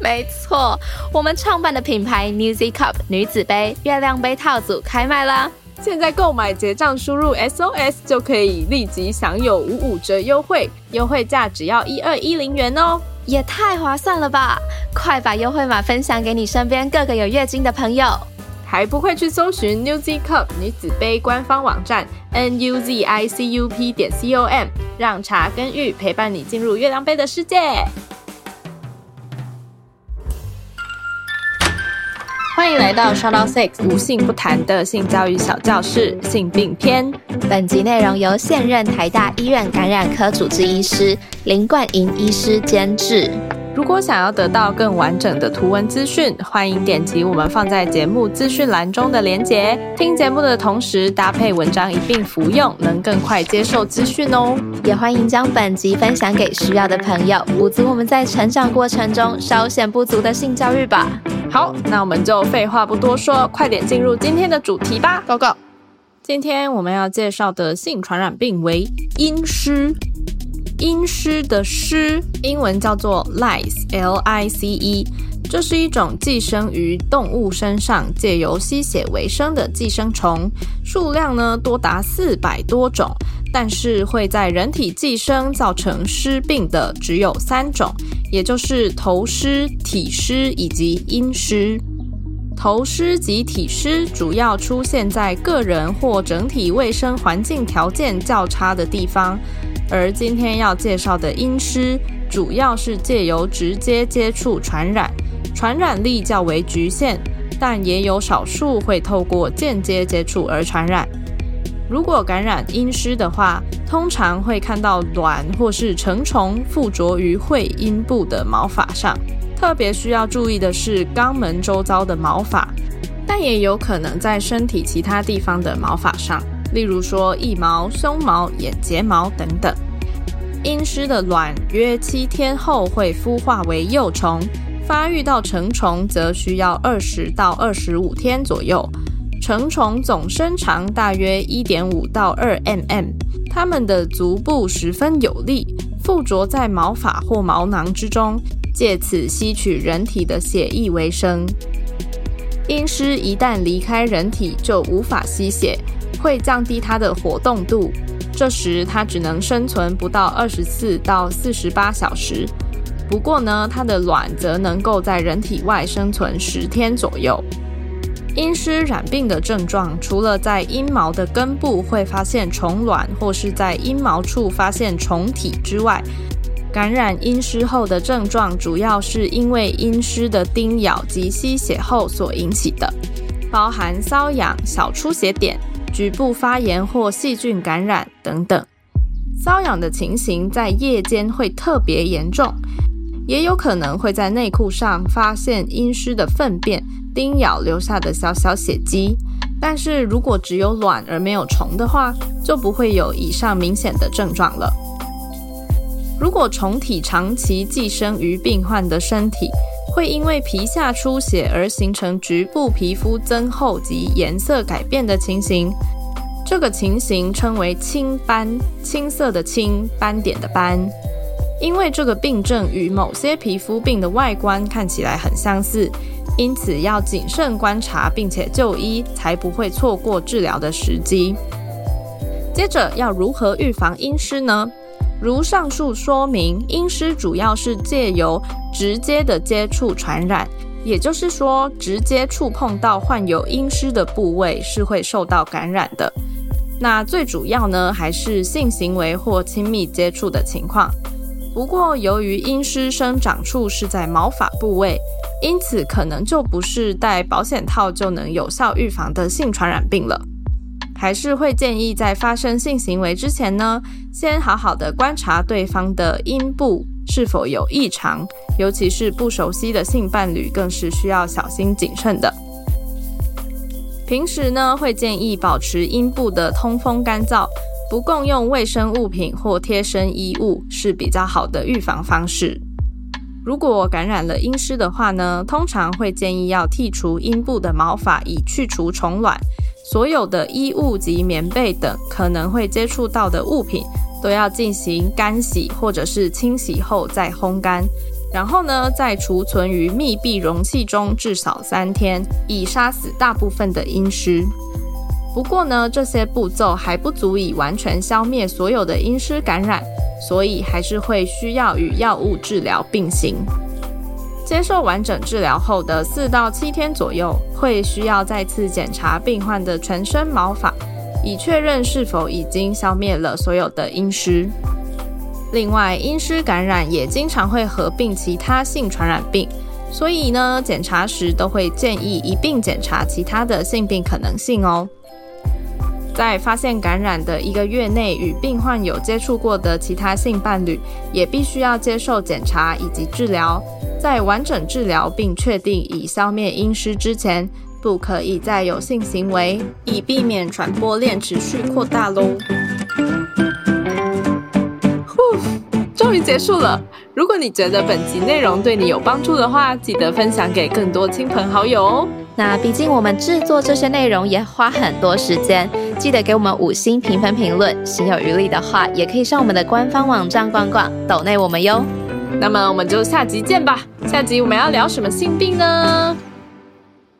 没错，我们创办的品牌 Newzy Cup 女子杯月亮杯套组开卖啦！现在购买结账输入 SOS 就可以立即享有五五折优惠，优惠价只要一二一零元哦。也太划算了吧！快把优惠码分享给你身边各个有月经的朋友，还不会去搜寻 Newzy Cup 女子杯官方网站 n u z i c u p 点 c o m，让茶跟玉陪伴你进入月亮杯的世界。欢迎来到 s h o u t o u Six 无性不谈的性教育小教室性病篇。本集内容由现任台大医院感染科主治医师林冠莹医师监制。如果想要得到更完整的图文资讯，欢迎点击我们放在节目资讯栏中的连结。听节目的同时搭配文章一并服用，能更快接受资讯哦。也欢迎将本集分享给需要的朋友，补足我们在成长过程中稍显不足的性教育吧。好，那我们就废话不多说，快点进入今天的主题吧。Go Go！今天我们要介绍的性传染病为阴虱。阴虱的虱，英文叫做 lice，l i c e，这是一种寄生于动物身上，借由吸血为生的寄生虫，数量呢多达四百多种，但是会在人体寄生造成虱病的只有三种，也就是头虱、体虱以及阴虱。头虱及体虱主要出现在个人或整体卫生环境条件较差的地方。而今天要介绍的阴虱，主要是借由直接接触传染，传染力较为局限，但也有少数会透过间接接触而传染。如果感染阴虱的话，通常会看到卵或是成虫附着于会阴部的毛发上，特别需要注意的是肛门周遭的毛发，但也有可能在身体其他地方的毛发上。例如说，腋毛、胸毛、眼睫毛等等。阴虱的卵约七天后会孵化为幼虫，发育到成虫则需要二十到二十五天左右。成虫总身长大约一点五到二 mm，它们的足部十分有力，附着在毛发或毛囊之中，借此吸取人体的血液为生。阴虱一旦离开人体，就无法吸血。会降低它的活动度，这时它只能生存不到二十四到四十八小时。不过呢，它的卵则能够在人体外生存十天左右。阴虱染病的症状，除了在阴毛的根部会发现虫卵，或是在阴毛处发现虫体之外，感染阴虱后的症状，主要是因为阴虱的叮咬及吸血后所引起的，包含瘙痒、小出血点。局部发炎或细菌感染等等，瘙痒的情形在夜间会特别严重，也有可能会在内裤上发现阴湿的粪便叮咬留下的小小血迹。但是如果只有卵而没有虫的话，就不会有以上明显的症状了。如果虫体长期寄生于病患的身体，会因为皮下出血而形成局部皮肤增厚及颜色改变的情形，这个情形称为青斑，青色的青，斑点的斑。因为这个病症与某些皮肤病的外观看起来很相似，因此要谨慎观察并且就医，才不会错过治疗的时机。接着要如何预防阴湿呢？如上述说明，阴湿主要是借由直接的接触传染，也就是说，直接触碰到患有阴湿的部位是会受到感染的。那最主要呢，还是性行为或亲密接触的情况。不过，由于阴湿生长处是在毛发部位，因此可能就不是戴保险套就能有效预防的性传染病了。还是会建议在发生性行为之前呢，先好好的观察对方的阴部是否有异常，尤其是不熟悉的性伴侣，更是需要小心谨慎的。平时呢，会建议保持阴部的通风干燥，不共用卫生物品或贴身衣物是比较好的预防方式。如果感染了阴湿的话呢，通常会建议要剔除阴部的毛发，以去除虫卵。所有的衣物及棉被等可能会接触到的物品，都要进行干洗或者是清洗后再烘干。然后呢，再储存于密闭容器中至少三天，以杀死大部分的阴湿。不过呢，这些步骤还不足以完全消灭所有的阴湿感染，所以还是会需要与药物治疗并行。接受完整治疗后的四到七天左右，会需要再次检查病患的全身毛发，以确认是否已经消灭了所有的阴湿。另外，阴湿感染也经常会合并其他性传染病，所以呢，检查时都会建议一并检查其他的性病可能性哦。在发现感染的一个月内，与病患有接触过的其他性伴侣，也必须要接受检查以及治疗。在完整治疗并确定已消灭阴虱之前，不可以再有性行为，以避免传播链持续扩大喽。终于结束了。如果你觉得本集内容对你有帮助的话，记得分享给更多亲朋好友哦。那毕竟我们制作这些内容也花很多时间，记得给我们五星评分评论。心有余力的话，也可以上我们的官方网站逛逛，抖内我们哟。那么我们就下集见吧。下集我们要聊什么性病呢？